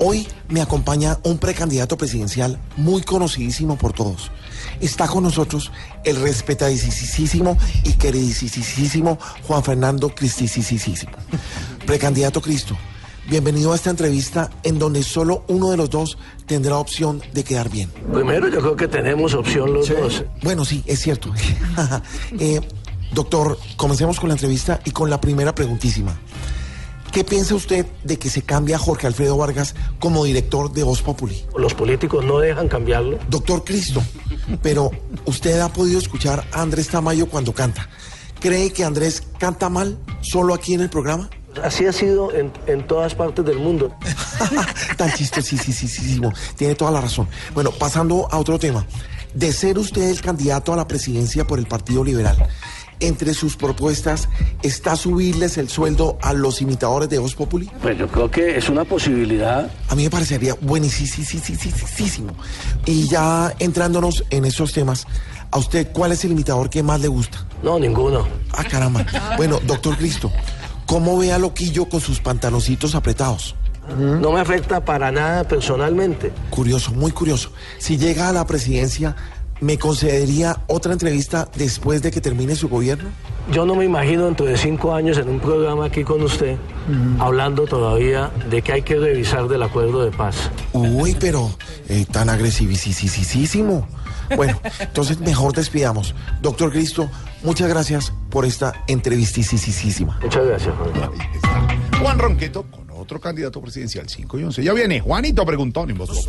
Hoy me acompaña un precandidato presidencial muy conocidísimo por todos. Está con nosotros el respetadísimo y queridísimo Juan Fernando Cristisísimo. Precandidato Cristo, bienvenido a esta entrevista en donde solo uno de los dos tendrá opción de quedar bien. Primero yo creo que tenemos opción los dos. Bueno, sí, es cierto. Eh, doctor, comencemos con la entrevista y con la primera preguntísima. ¿Qué piensa usted de que se cambie a Jorge Alfredo Vargas como director de Voz Populi? Los políticos no dejan cambiarlo. Doctor Cristo, pero usted ha podido escuchar a Andrés Tamayo cuando canta. ¿Cree que Andrés canta mal solo aquí en el programa? Así ha sido en, en todas partes del mundo. Tan chistosísimo. Tiene toda la razón. Bueno, pasando a otro tema. De ser usted el candidato a la presidencia por el Partido Liberal, entre sus propuestas está subirles el sueldo a los imitadores de Voz Populi? Pues yo creo que es una posibilidad. A mí me parecería buenísimo. Y ya entrándonos en esos temas, ¿a usted cuál es el imitador que más le gusta? No, ninguno. Ah, caramba. Bueno, doctor Cristo, ¿cómo ve a Loquillo con sus pantaloncitos apretados? No me afecta para nada personalmente. Curioso, muy curioso. Si llega a la presidencia, ¿me concedería otra entrevista después de que termine su gobierno? Yo no me imagino dentro de cinco años en un programa aquí con usted hablando todavía de que hay que revisar del acuerdo de paz. Uy, pero eh, tan agresivísimo. Bueno, entonces mejor despidamos. Doctor Cristo, muchas gracias por esta entrevistísima. Muchas gracias, Juan. Juan Ronqueto con otro candidato presidencial 5 y 11. Ya viene, Juanito preguntó en voz.